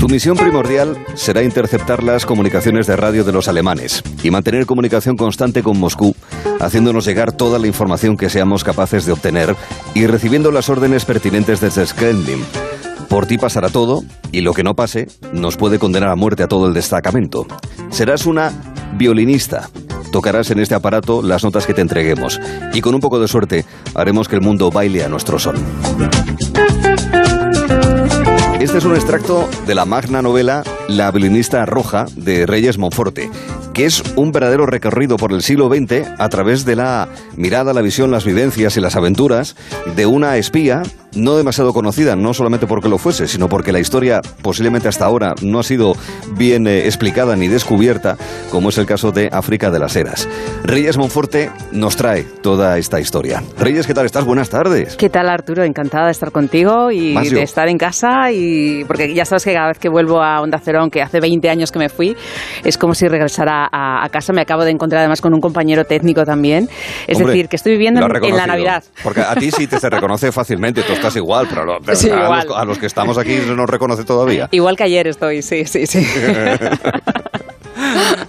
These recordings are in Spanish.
Tu misión primordial será interceptar las comunicaciones de radio de los alemanes y mantener comunicación constante con Moscú, haciéndonos llegar toda la información que seamos capaces de obtener y recibiendo las órdenes pertinentes desde el. Por ti pasará todo y lo que no pase nos puede condenar a muerte a todo el destacamento. Serás una violinista. Tocarás en este aparato las notas que te entreguemos y con un poco de suerte haremos que el mundo baile a nuestro son. Este es un extracto de la magna novela La violinista roja de Reyes Monforte, que es un verdadero recorrido por el siglo XX a través de la mirada, la visión, las vivencias y las aventuras de una espía no demasiado conocida, no solamente porque lo fuese, sino porque la historia posiblemente hasta ahora no ha sido bien eh, explicada ni descubierta, como es el caso de África de las Heras. Reyes Monforte nos trae toda esta historia. Reyes, ¿qué tal estás? Buenas tardes. ¿Qué tal, Arturo? Encantada de estar contigo y de estar en casa y porque ya sabes que cada vez que vuelvo a Onda Cero, aunque hace 20 años que me fui, es como si regresara a, casa. Me acabo de encontrar además con un compañero técnico también. Es decir, que estoy viviendo en, la Navidad. Porque a ti sí te se reconoce fácilmente estás igual, pero, a, Los, a, Los, que estamos aquí no nos reconoce todavía. Igual que ayer estoy, sí, sí, sí.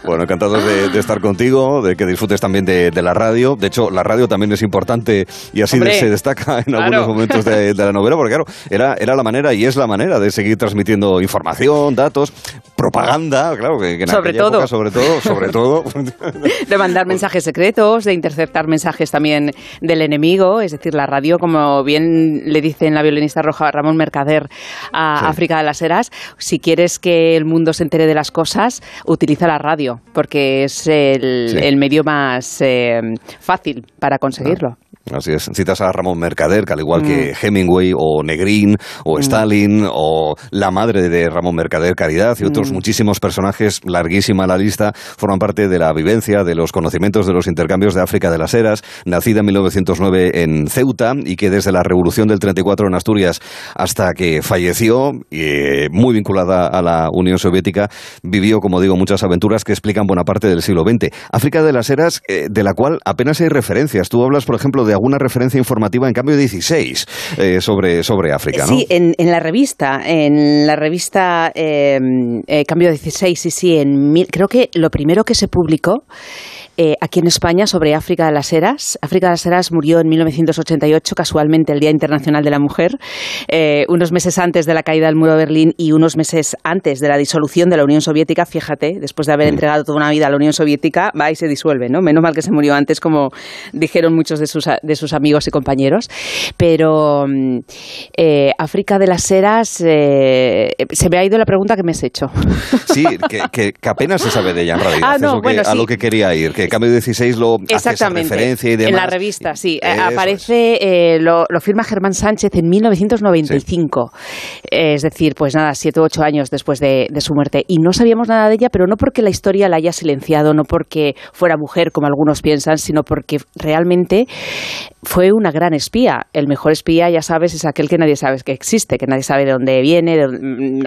Bueno, encantados de, estar contigo, de que disfrutes también de, la radio. De hecho, la radio también es importante y así se destaca en algunos momentos de, la novela, porque claro, era, era la manera y es la manera de seguir transmitiendo información, datos, propaganda, claro, que, en sobre todo. sobre todo, sobre todo. de mandar mensajes secretos, de interceptar mensajes también del enemigo, es decir, la radio, como bien le dice en la violinista roja Ramón Mercader a África de las Heras, si quieres que el mundo se entere de las cosas, utiliza la radio, porque es el, medio más eh, fácil para conseguirlo. Así es. Citas a Ramón Mercader, que al igual que mm. Hemingway o Negrín o mm. Stalin o la madre de Ramón Mercader, Caridad y otros mm. muchísimos personajes, larguísima la lista, forman parte de la vivencia, de los conocimientos de los intercambios de África de las Heras, nacida en 1909 en Ceuta y que desde la Revolución del 34 en Asturias hasta que falleció, y, muy vinculada a la Unión Soviética, vivió, como digo, muchas aventuras que explican buena parte del siglo XX. África de las Heras, eh, de la cual apenas hay referencias. Tú hablas, por ejemplo, de alguna referencia informativa en cambio 16 eh, sobre, sobre África, ¿no? Sí, en, en la revista, en la revista em, eh, Cambio 16, sí, sí, en creo que lo primero que se publicó eh, aquí en España sobre África de las Heras. África de las Heras murió en 1988, casualmente el Día Internacional de la Mujer, eh, unos meses antes de la caída del muro de Berlín y unos meses antes de la disolución de la Unión Soviética. Fíjate, después de haber entregado toda una vida a la Unión Soviética, va y se disuelve, ¿no? Menos mal que se murió antes, como dijeron muchos de sus, de sus amigos y compañeros. Pero mm, eh, África de las Heras, se me ha ido la pregunta que me has hecho. Sí, que, apenas se sabe de ella en realidad. Ah, a lo que quería ir. Que cambio 16 lo Exactamente. hace referencia y demás. En la revista, sí. Aparece, eh, lo, firma Germán Sánchez en 1995. Es decir, pues nada, siete u ocho años después de, su muerte. Y no sabíamos nada de ella, pero no porque la historia la haya silenciado, no porque fuera mujer, como algunos piensan, sino porque realmente fue una gran espía. El mejor espía, ya sabes, es aquel que nadie sabe que existe, que nadie sabe de dónde viene,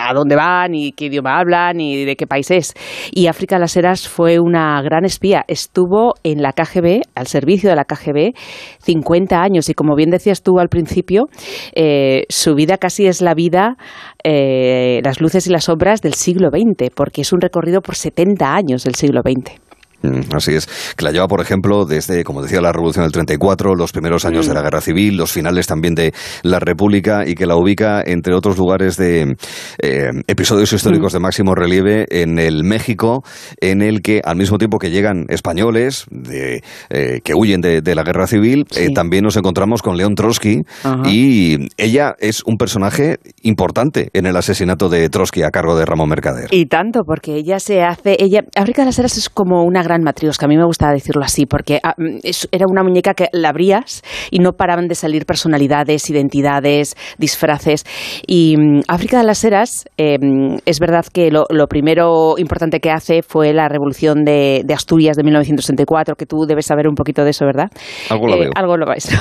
a dónde va, ni qué idioma habla, ni de qué país es. Y África Las Heras fue una gran espía estuvo en la KGB, al servicio de la KGB, 50 años. Y como bien decías tú al principio, eh, su vida casi es la vida, eh, las luces y las sombras del siglo XX, porque es un recorrido por 70 años del siglo XX. Mm, así es, que la lleva, por ejemplo, desde, como decía, la Revolución del 34, los primeros años de la mm. Guerra Civil, los finales también de la República y que la ubica, entre otros lugares de eh, episodios históricos mm. de máximo relieve en el México, en el que al mismo tiempo que llegan españoles de, eh, que huyen de, la Guerra Civil, eh, también nos encontramos con León Trotsky y ella es un personaje importante en el asesinato de Trotsky a cargo de Ramón Mercader. Y tanto, porque ella se hace, ella, África de las Heras es como una gran que a mí me gusta decirlo así, porque ah, mm, era una muñeca que la abrías y no paraban de salir personalidades, identidades, disfraces. Y mm, África de las Heras, em, es verdad que lo, primero importante que hace fue la revolución de, Asturias de 1964, que tú debes saber un poquito de eso, ¿verdad? Algo lo eh, veo. Algo lo vais.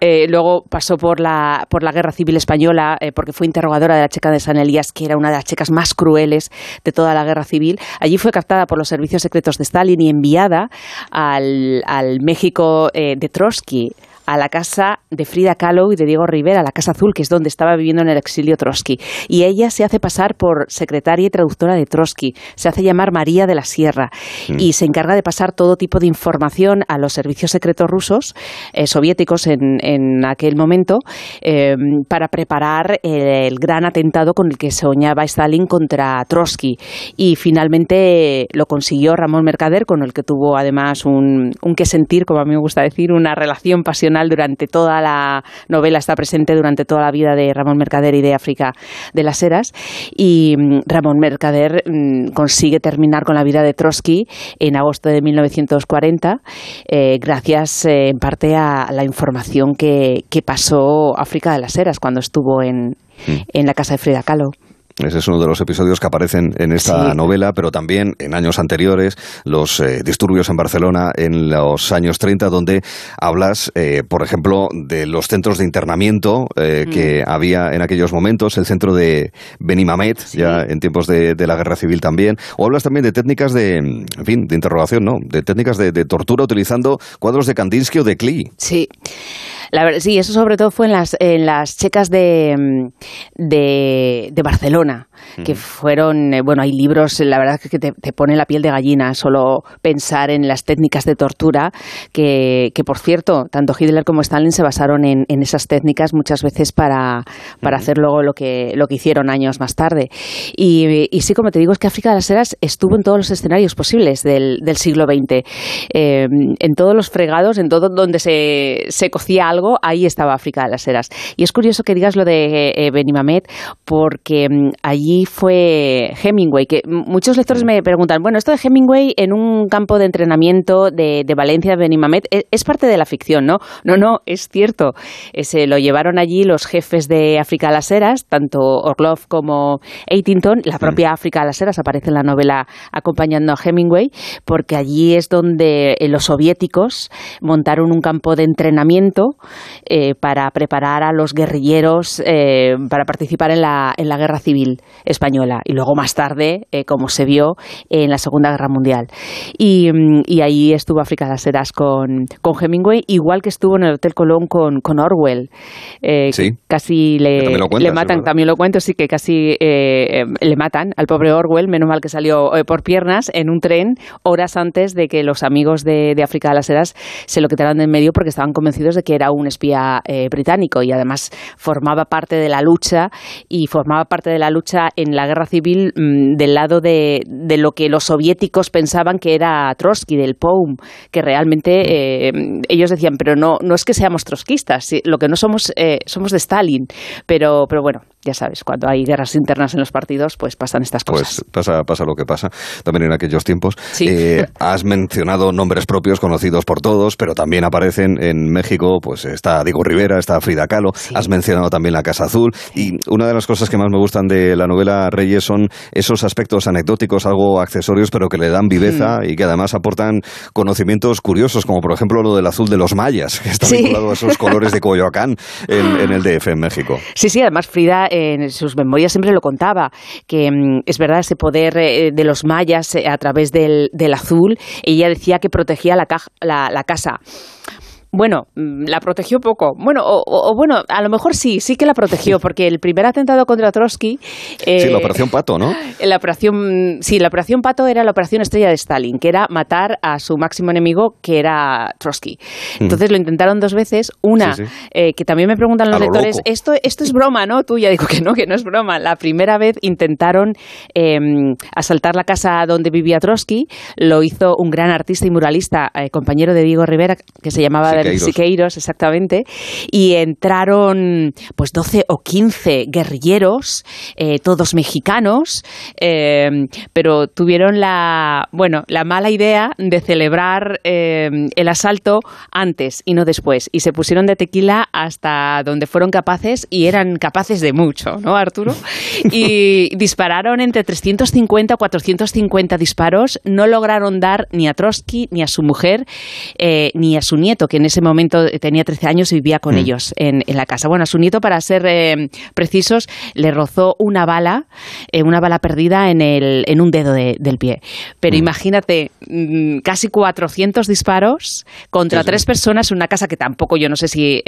Eh, luego pasó por la, por la Guerra Civil Española, eh, porque fue interrogadora de la checa de San Elías, que era una de las checas más crueles de toda la Guerra Civil. Allí fue captada por los servicios secretos de Stalin y enviada al, México eh, de Trotsky a la casa de Frida Kahlo y de Diego Rivera, la Casa Azul, que es donde estaba viviendo en el exilio Trotsky. Y ella se hace pasar por secretaria y traductora de Trotsky. Se hace llamar María de la Sierra mm. y se encarga de pasar todo tipo de información a los servicios secretos rusos, eh, soviéticos en, en, aquel momento, eh, para preparar el, gran atentado con el que soñaba Stalin contra Trotsky. Y finalmente lo consiguió Ramón Mercader, con el que tuvo además un, un que sentir, como a mí me gusta decir, una relación pasional durante toda la novela, está presente durante toda la vida de Ramón Mercader y de África de las Heras. Y mm, Ramón Mercader mm, consigue terminar con la vida de Trotsky en agosto de 1940, eh, gracias eh, en parte a la información que, que pasó África de las Heras cuando estuvo en, mm. en la casa de Frida Kahlo. Ese es uno de los episodios que aparecen en esta novela, pero también en años anteriores, los eh, disturbios en Barcelona en los años 30, donde hablas, eh, por ejemplo, de los centros de internamiento eh, mm. que había en aquellos momentos, el centro de Benimamet, ya en tiempos de, la guerra civil también, o hablas también de técnicas de, en fin, de interrogación, ¿no? De técnicas de, tortura utilizando cuadros de Kandinsky o de Klee. Sí. La, sí, eso sobre todo fue en las, en las checas de, de, de Barcelona, que fueron, eh, bueno, hay libros, la verdad que te, te, pone la piel de gallina solo pensar en las técnicas de tortura, que, que por cierto, tanto Hitler como Stalin se basaron en, en esas técnicas muchas veces para, para hacer luego lo que, lo que hicieron años más tarde. Y, y, sí, como te digo, es que África de las Heras estuvo en todos los escenarios posibles del, del siglo XX, eh, en todos los fregados, en todo donde se, se cocía algo, ahí estaba África de las Heras. Y es curioso que digas lo de eh, Benimamet, porque mm, allí fue Hemingway, que muchos lectores me preguntan, bueno, esto de Hemingway en un campo de entrenamiento de, de Valencia, Benimamet, ¿es, es, parte de la ficción, ¿no? No, no, es cierto. Eh, se lo llevaron allí los jefes de África de las Heras, tanto Orlov como Eitington, la propia África de las Heras aparece en la novela acompañando a Hemingway, porque allí es donde eh, los soviéticos montaron un campo de entrenamiento eh, para preparar a los guerrilleros eh, para participar en la, en la guerra civil española y luego más tarde, eh, como se vio, en la Segunda Guerra Mundial. Y, mm, y ahí estuvo África de las Heras con, con, Hemingway, igual que estuvo en el Hotel Colón con, con Orwell. sí. Casi le, le matan, también lo cuento, sí que casi le matan al pobre Orwell, menos mal que salió por piernas en un tren horas antes de que los amigos de, de África de las Heras se lo quitaran de en medio porque estaban convencidos de que era un espía eh, británico y además formaba parte de la lucha y formaba parte de la lucha en la guerra civil mmm, del lado de, de, lo que los soviéticos pensaban que era Trotsky, del POUM, que realmente eh, ellos decían, pero no, no es que seamos trotskistas, lo que no somos eh, somos de Stalin, pero, pero bueno, ya sabes, cuando hay guerras internas en los partidos, pues pasan estas pues cosas. Pues pasa, pasa lo que pasa, también en aquellos tiempos. Sí. Eh, has mencionado nombres propios conocidos por todos, pero también aparecen en México pues está Diego Rivera, está Frida Kahlo, sí. has mencionado también la Casa Azul y una de las cosas que más me gustan de la novela Reyes son esos aspectos anecdóticos, algo accesorios, pero que le dan viveza mm. y que además aportan conocimientos curiosos, como por ejemplo lo del azul de los mayas, que está sí. vinculado a esos colores de Coyoacán en, en, el DF en México. Sí, sí, además Frida en sus memorias siempre lo contaba, que mm, es verdad ese poder eh, de los mayas eh, a través del, del, azul, ella decía que protegía la, la, la casa bueno, mm, la protegió poco. Bueno, o, o, bueno, a lo mejor sí, sí que la protegió, porque el primer atentado contra Trotsky. Eh, sí, la operación Pato, ¿no? La operación, sí, la operación Pato era la operación estrella de Stalin, que era matar a su máximo enemigo, que era Trotsky. Entonces mm. lo intentaron dos veces. Una, sí, sí. Eh, que también me preguntan los lectores, esto, esto es broma, ¿no? Tú ya digo que no, que no es broma. La primera vez intentaron eh, asaltar la casa donde vivía Trotsky. Lo hizo un gran artista y muralista, eh, compañero de Diego Rivera, que se llamaba Siqueiros. Siqueiros, exactamente, y entraron pues 12 o 15 guerrilleros, eh, todos mexicanos, eh, pero tuvieron la, bueno, la mala idea de celebrar eh, el asalto antes y no después, y se pusieron de tequila hasta donde fueron capaces, y eran capaces de mucho, ¿no, Arturo? Y dispararon entre 350 o 450 disparos, no lograron dar ni a Trotsky, ni a su mujer, ni a su nieto, que en ese momento tenía 13 años y vivía con mm. ellos en, la casa. Bueno, a su nieto, para ser eh, precisos, le rozó una bala, eh, una bala perdida en, el, en un dedo del pie. Pero mm. imagínate, mm, casi 400 disparos contra tres personas en una casa que tampoco, yo no sé si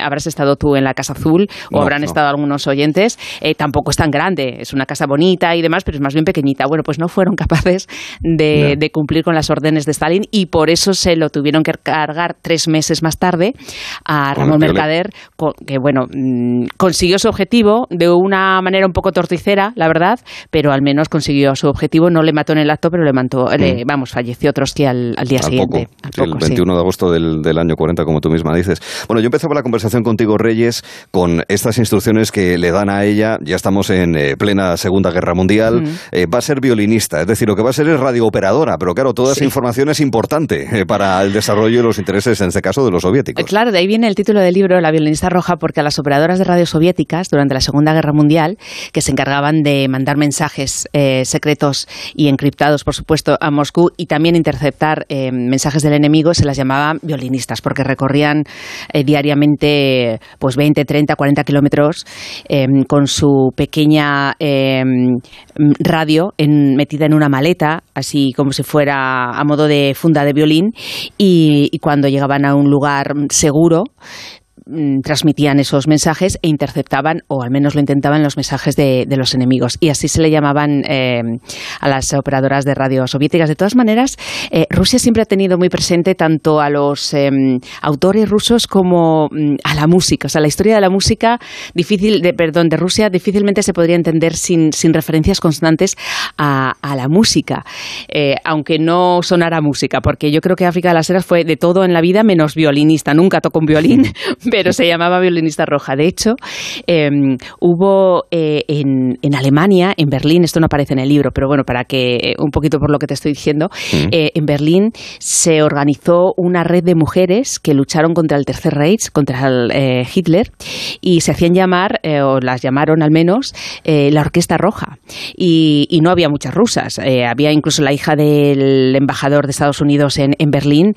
habrás estado tú en la Casa Azul o habrán estado algunos oyentes, tampoco es tan grande, es una casa bonita y demás, pero es más bien pequeñita. Bueno, pues no fueron capaces de, de cumplir con las órdenes de Stalin y por eso se lo tuvieron que cargar tres meses más tarde a Ramón Mercader, que bueno, mm, consiguió su objetivo de una manera un poco torticera, la verdad, pero al menos consiguió su objetivo. No le mató en el acto, pero le mató, mm. vamos, falleció Trotsky al, al día siguiente. el 21 de agosto del, del, año 40, como tú misma dices. Bueno, yo empezaba la conversación contigo, Reyes, con estas instrucciones que le dan a ella. Ya estamos en eh, plena Segunda Guerra Mundial. Eh, va a ser violinista, es decir, lo que va a ser es radiooperadora, pero claro, toda esa información es importante eh, para el desarrollo y los intereses, en este caso, de los soviéticos. Claro, de ahí viene el título del libro, La violinista roja, porque a las operadoras de radio soviéticas durante la Segunda Guerra Mundial, que se encargaban de mandar mensajes eh, secretos y encriptados, por supuesto, a Moscú y también interceptar eh, mensajes del enemigo, se las llamaban violinistas, porque recorrían diariamente pues 20, 30, 40 kilómetros con su pequeña radio metida en una maleta, así como si fuera a modo de funda de violín y, y cuando llegaban a un lugar seguro Mm, transmitían esos mensajes e interceptaban, o al menos lo intentaban, los mensajes de, los enemigos. Y así se le llamaban eh, a las operadoras de radio soviéticas. De todas maneras, eh, Rusia siempre ha tenido muy presente tanto a los em, autores rusos como mm, a la música. O sea, la historia de la música, difícil, de, perdón, de Rusia difícilmente se podría entender sin, sin referencias constantes a, la música, eh, aunque no sonara música, porque yo creo que África de las Heras fue de todo en la vida menos violinista. Nunca tocó un violín, pero se llamaba violinista roja. De hecho, em, hubo eh, en, en, Alemania, en Berlín, esto no aparece en el libro, pero bueno, para que eh, un poquito por lo que te estoy diciendo, eh, en Berlín se organizó una red de mujeres que lucharon contra el Tercer Reich, contra Hitler, y se hacían llamar, o las llamaron al menos, la Orquesta Roja. Y, no había muchas rusas. había incluso la hija del embajador de Estados Unidos en, en Berlín,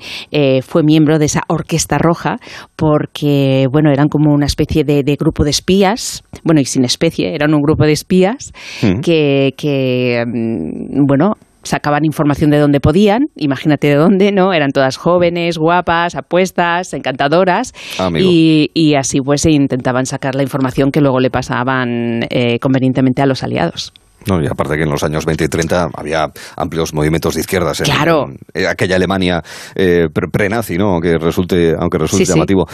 fue miembro de esa Orquesta Roja, porque bueno, eran como una especie de, grupo de espías, bueno, y sin especie, eran un grupo de espías mm. que, mm, bueno, sacaban información de donde podían, imagínate de dónde, ¿no? Eran todas jóvenes, guapas, apuestas, encantadoras, y, y, así pues intentaban sacar la información que luego le pasaban eh, convenientemente a los aliados. No, y aparte que en los años 20 y 30 había amplios movimientos de izquierdas en, claro. aquella Alemania eh, pre-nazi, ¿no? aunque resulte, aunque resulte llamativo.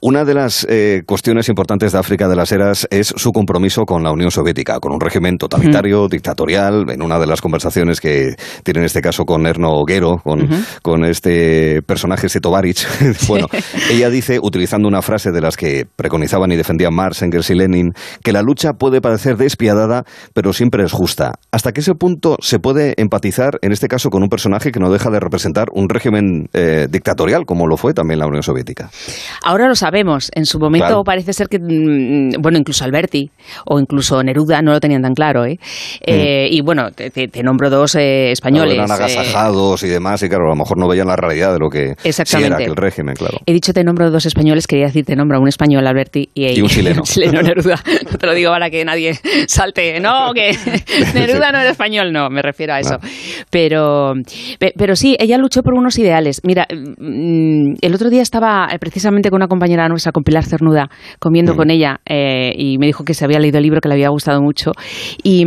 Una de las eh, cuestiones importantes de África de las Eras es su compromiso con la Unión Soviética, con un régimen totalitario, dictatorial. En una de las conversaciones que tiene en este caso con Erno Guero, con, con este personaje, este bueno, ella dice, utilizando una frase de las que preconizaban y defendían Marx, Engels y Lenin, que la lucha puede parecer despiadada, pero siempre es justa. ¿Hasta qué ese punto se puede empatizar, en este caso, con un personaje que no deja de representar un régimen eh, dictatorial, como lo fue también la Unión Soviética? Ahora lo sabemos. En su momento parece ser que, mm, bueno, incluso Alberti o incluso Neruda no lo tenían tan claro. ¿eh? eh mm. y bueno, te, nombro dos eh, españoles. eran agasajados y demás, y claro, a lo mejor no veían la realidad de lo que era aquel régimen, claro. He dicho te nombro dos españoles, quería decir te nombro un español, Alberti, y, un chileno. Neruda. No te lo digo para que nadie salte. No, que Neruda no era español, no, me refiero a eso. Pero, pero sí, ella luchó por unos ideales. Mira, mm, el otro día estaba eh, precisamente con una compañera nuestra, con Pilar Cernuda, comiendo mm. con ella eh, y me dijo que se había leído el libro, que le había gustado mucho. Y,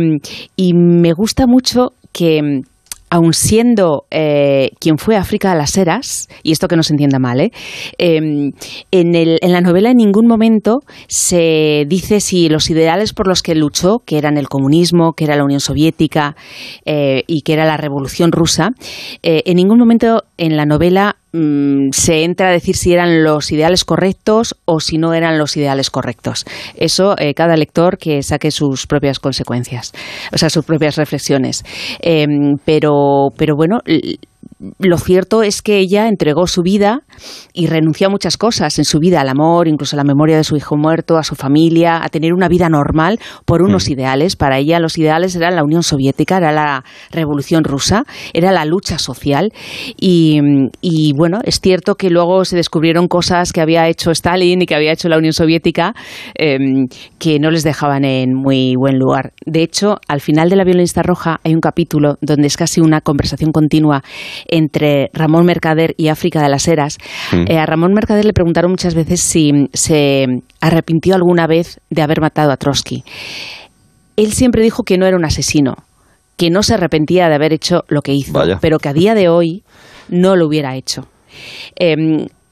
y me gusta mucho que aun siendo eh, quien fue África de las Heras, y esto que no se entienda mal, ¿eh? em, en, la novela en ningún momento se dice si los ideales por los que luchó, que eran el comunismo, que era la Unión Soviética eh, y que era la Revolución Rusa, en ningún momento en la novela Mm, se entra a decir si eran los ideales correctos o si no eran los ideales correctos. Eso eh, cada lector que saque sus propias consecuencias, o sea, sus propias reflexiones. Em, pero, pero bueno, lo cierto es que ella entregó su vida y renunció a muchas cosas en su vida, al amor, incluso a la memoria de su hijo muerto, a su familia, a tener una vida normal por unos mm. ideales. Para ella los ideales eran la Unión Soviética, era la revolución rusa, era la lucha social. Y, bueno, es cierto que luego se descubrieron cosas que había hecho Stalin y que había hecho la Unión Soviética em, que no les dejaban en muy buen lugar. De hecho, al final de la violencia roja hay un capítulo donde es casi una conversación continua entre Ramón Mercader y África de las Heras. Mm. Eh, a Ramón Mercader le preguntaron muchas veces si se arrepintió alguna vez de haber matado a Trotsky. Él siempre dijo que no era un asesino, que no se arrepentía de haber hecho lo que hizo, pero que a día de hoy no lo hubiera hecho.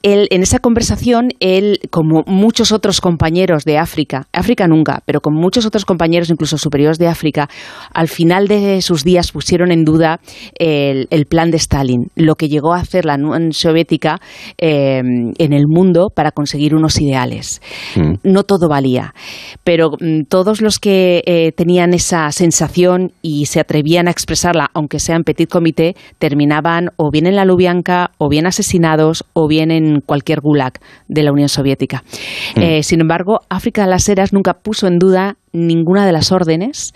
Em, en esa conversación, él, como muchos otros compañeros de África, África nunca, pero con muchos otros compañeros, incluso superiores de África, al final de sus días pusieron en duda el, plan de Stalin, lo que llegó a hacer la Unión Soviética eh, en el mundo para conseguir unos ideales. Mm. No todo valía, pero mm, todos los que eh, tenían esa sensación y se atrevían a expresarla, aunque sea en petit comité, terminaban o bien en la Lubianka, o bien asesinados, o bien en cualquier gulag de la Unión Soviética. Mm. Eh, sin embargo, África de las Heras nunca puso en duda ninguna de las órdenes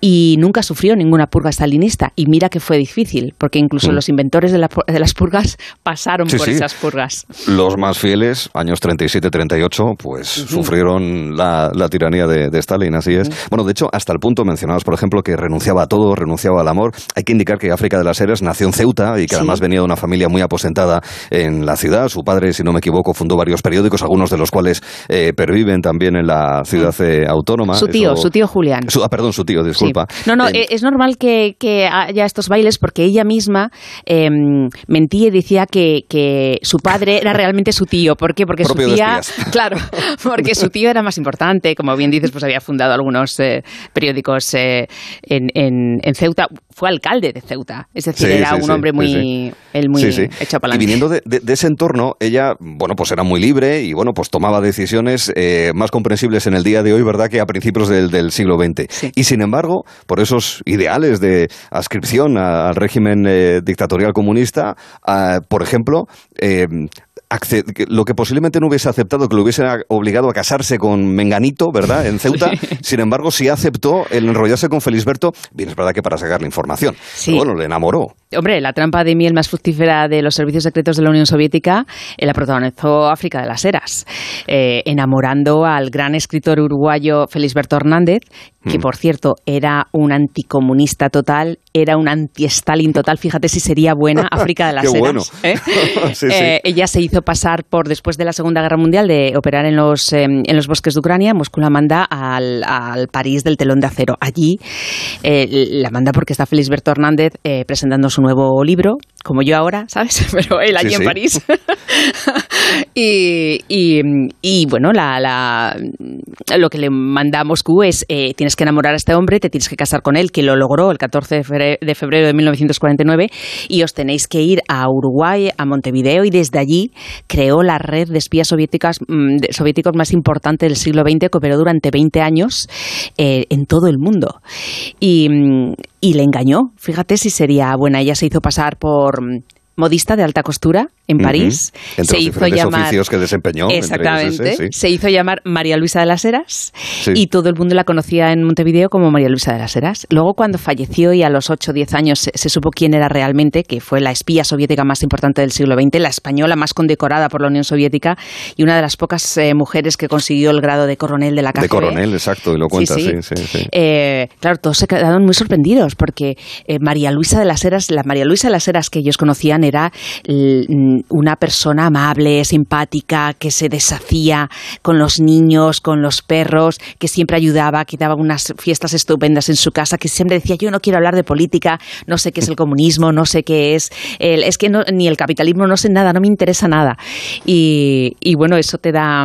y nunca sufrió ninguna purga stalinista. Y mira que fue difícil, porque incluso mm. los inventores de, las purgas pasaron por esas purgas. Los más fieles, años 37-38, pues sufrieron la, tiranía de, Stalin, así es. Bueno, de hecho, hasta el punto mencionabas, por ejemplo, que renunciaba a todo, renunciaba al amor. Hay que indicar que África de las Heras nació en Ceuta y que además venía de una familia muy aposentada en la ciudad. Su padre, si no me equivoco, fundó varios periódicos, algunos de los cuales eh, perviven también en la ciudad mm. eh, autónoma su tío Julián. ah, perdón, su tío, disculpa. No, no, eh, es normal que, haya estos bailes porque ella misma em, mentía y decía que, su padre era realmente su tío. ¿Por qué? Porque su tía, claro, porque su tío era más importante, como bien dices, pues había fundado algunos eh, periódicos eh, en, en, Ceuta, fue alcalde de Ceuta, es decir, era un hombre muy, él muy hecho para Y viniendo de, ese entorno, ella, bueno, pues era muy libre y bueno, pues tomaba decisiones más comprensibles en el día de hoy, ¿verdad? Que a principios del, siglo XX. Y sin embargo, por esos ideales de adscripción al régimen eh, dictatorial comunista, ah, por ejemplo, eh, lo que posiblemente no hubiese aceptado, que lo hubiese obligado a casarse con Menganito, ¿verdad? En Ceuta. Sin embargo, sí aceptó el enrollarse con Felisberto, bien es verdad que para sacar la información. bueno, le enamoró. Hombre, la trampa de miel más fructífera de los servicios secretos de la Unión Soviética eh, la protagonizó África de las Heras, eh, enamorando al gran escritor uruguayo Felisberto Hernández, que mm. por cierto era un anticomunista total, era un anti-Stalin total. Fíjate si sería buena África de las Heras. ¿eh? ella se hizo pasar por, después de la Segunda Guerra Mundial, de operar en los, em, en los bosques de Ucrania, Moscú la manda al, al París del telón de acero. Allí eh, la manda porque está Felisberto Hernández eh, presentando su nuevo libro, como yo ahora, ¿sabes? Pero él allí en París. y, y, bueno, la, la, lo que le manda a Moscú es, eh, tienes que enamorar a este hombre, te tienes que casar con él, que lo logró el 14 de febrero de 1949, y os tenéis que ir a Uruguay, a Montevideo, y desde allí creó la red de espías soviéticas, mm, soviéticos más importante del siglo XX, que operó durante 20 años eh, en todo el mundo. Y, mm, y le engañó. Fíjate si sería buena. Ella se hizo pasar por mm, modista de alta costura en París. se hizo llamar, oficios que desempeñó. Exactamente. Se hizo llamar María Luisa de las Heras y todo el mundo la conocía en Montevideo como María Luisa de las Heras. Luego, cuando falleció y a los 8 o 10 años se, supo quién era realmente, que fue la espía soviética más importante del siglo XX, la española más condecorada por la Unión Soviética y una de las pocas eh, mujeres que consiguió el grado de coronel de la KGB. De coronel, exacto, y lo cuenta, sí, sí. Eh, claro, todos se quedaron muy sorprendidos porque eh, María Luisa de las Heras, la María Luisa de las Heras que ellos conocían era una persona amable, simpática, que se deshacía con los niños, con los perros, que siempre ayudaba, que daba unas fiestas estupendas en su casa, que siempre decía, yo no quiero hablar de política, no sé qué es el comunismo, no sé qué es, es que ni el capitalismo, no sé nada, no me interesa nada. Y, bueno, eso te da,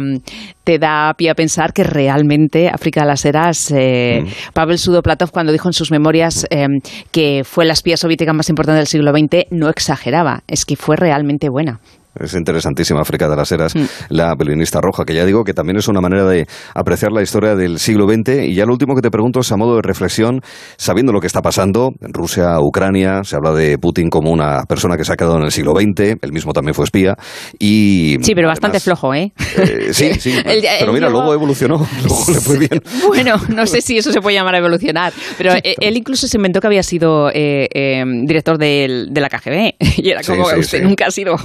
te da pie a pensar que realmente África de las Heras, eh, mm. Pavel Sudoplatov, cuando dijo en sus memorias eh, que fue la espía soviética más importante del siglo XX, no exageraba, es que fue realmente buena. Es interesantísima África de las Heras, mm. la violinista roja, que ya digo que también es una manera de apreciar la historia del siglo XX. Y ya lo último que te pregunto es a modo de reflexión, sabiendo lo que está pasando en Rusia, Ucrania, se habla de Putin como una persona que se ha quedado en el siglo XX, él mismo también fue espía. Y sí, pero bastante flojo, ¿eh? ¿eh? sí, sí. pero mira, luego evolucionó, luego le fue bien. Bueno, no sé si eso se puede llamar evolucionar, pero eh, él incluso se inventó que había sido eh, director de, la KGB. Y era como, usted nunca ha sido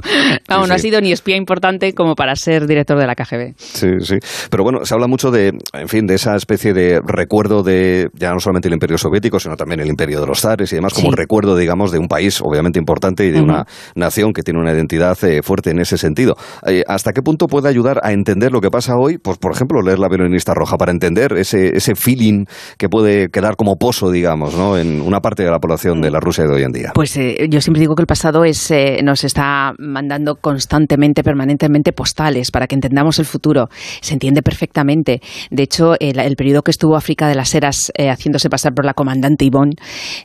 no ha sido ni espía importante como para ser director de la KGB. Sí, sí. Pero bueno, se habla mucho de, en fin, de esa especie de recuerdo de ya no solamente el Imperio Soviético, sino también el Imperio de los Zares y demás, como recuerdo, digamos, de un país obviamente importante y de una nación que tiene una identidad eh, fuerte en ese sentido. Eh, ¿Hasta qué punto puede ayudar a entender lo que pasa hoy? Pues, por ejemplo, leer la violinista roja para entender ese, ese feeling que puede quedar como pozo, digamos, ¿no? en una parte de la población de la Rusia de hoy en día. Pues eh, yo siempre digo que el pasado es, nos está mandando constantemente, permanentemente postales para que entendamos el futuro. Se entiende perfectamente. De hecho, el, periodo que estuvo África de las Heras eh, haciéndose pasar por la comandante Ivonne,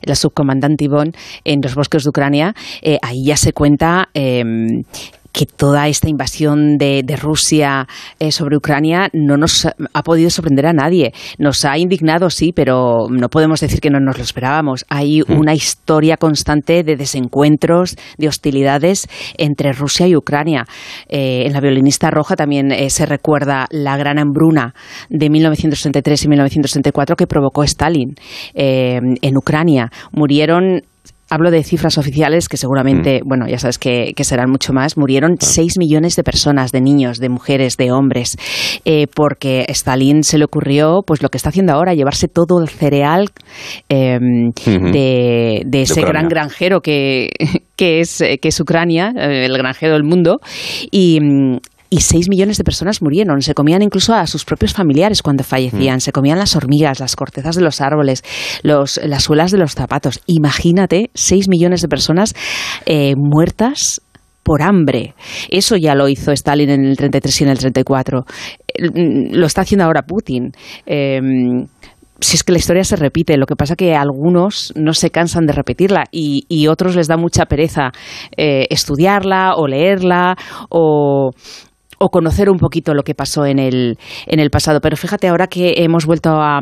la subcomandante Ivonne, en los bosques de Ucrania, eh, ahí ya se cuenta em, que toda esta invasión de, Rusia eh, sobre Ucrania no nos ha podido sorprender a nadie. Nos ha indignado, sí, pero no podemos decir que no nos lo esperábamos. Hay mm. una historia constante de desencuentros, de hostilidades entre Rusia y Ucrania. Eh, en la violinista roja también eh, se recuerda la gran hambruna de 1963 y 1964 que provocó Stalin en Ucrania. Murieron hablo de cifras oficiales que seguramente, mm. bueno, ya sabes que, serán mucho más, murieron 6 millones de personas, de niños, de mujeres, de hombres, eh, porque Stalin se le ocurrió, pues lo que está haciendo ahora, llevarse todo el cereal em, de, ese gran granjero que, que, es, que es Ucrania, eh, el granjero del mundo, y, y 6 millones de personas murieron. Se comían incluso a sus propios familiares cuando fallecían. Mm. Se comían las hormigas, las cortezas de los árboles, los, las suelas de los zapatos. Imagínate 6 millones de personas eh, muertas por hambre. Eso ya lo hizo Stalin en el 33 y en el 34. Mm, lo está haciendo ahora Putin. Em, si es que la historia se repite, lo que pasa que algunos no se cansan de repetirla y, y otros les da mucha pereza eh, estudiarla o leerla o, o conocer un poquito lo que pasó en el, en el pasado. Pero fíjate, ahora que hemos vuelto a,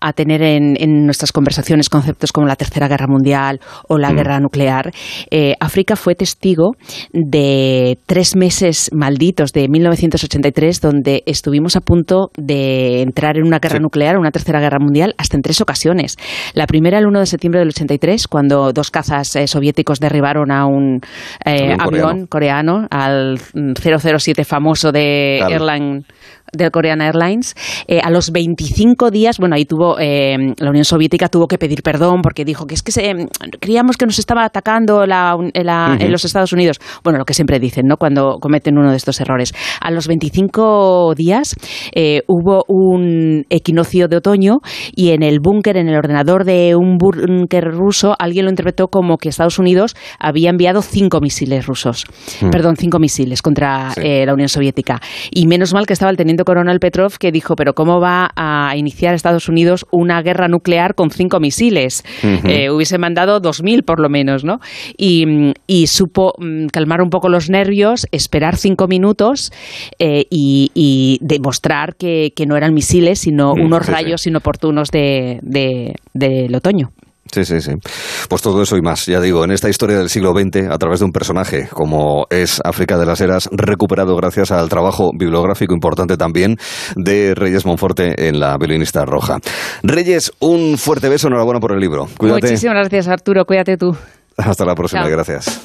a tener en, en, nuestras conversaciones conceptos como la Tercera Guerra Mundial o la mm. guerra nuclear, eh, África fue testigo de tres meses malditos de 1983 donde estuvimos a punto de entrar en una guerra nuclear, una Tercera Guerra Mundial, hasta en tres ocasiones. La primera el 1 de septiembre del 83, cuando dos cazas eh, soviéticos derribaron a un eh, avión coreano, al 007 famoso de Airline del Korean Airlines, eh, a los 25 días, bueno, ahí tuvo, eh, la Unión Soviética tuvo que pedir perdón porque dijo que es que se, creíamos que nos estaba atacando la, en los Estados Unidos. Bueno, lo que siempre dicen, ¿no? Cuando cometen uno de estos errores. A los 25 días eh, hubo un equinoccio de otoño y en el búnker, en el ordenador de un búnker ruso, alguien lo interpretó como que Estados Unidos había enviado cinco misiles rusos, mm. perdón, cinco misiles contra la Unión Soviética. Y menos mal que estaba el teniente coronel Petrov que dijo, pero ¿cómo va a iniciar Estados Unidos una guerra nuclear con cinco misiles? Eh, hubiese mandado dos mil por lo menos, ¿no? Y, supo mm, calmar un poco los nervios, esperar cinco minutos eh, y, demostrar que, no eran misiles, sino mm, unos rayos inoportunos de, del otoño. Sí, sí, sí. Pues todo eso y más, ya digo, en esta historia del siglo XX, a través de un personaje como es África de las Heras, recuperado gracias al trabajo bibliográfico importante también de Reyes Monforte en la violinista roja. Reyes, un fuerte beso, enhorabuena por el libro. Cuídate. Muchísimas gracias, Arturo, cuídate tú. Hasta la próxima, gracias.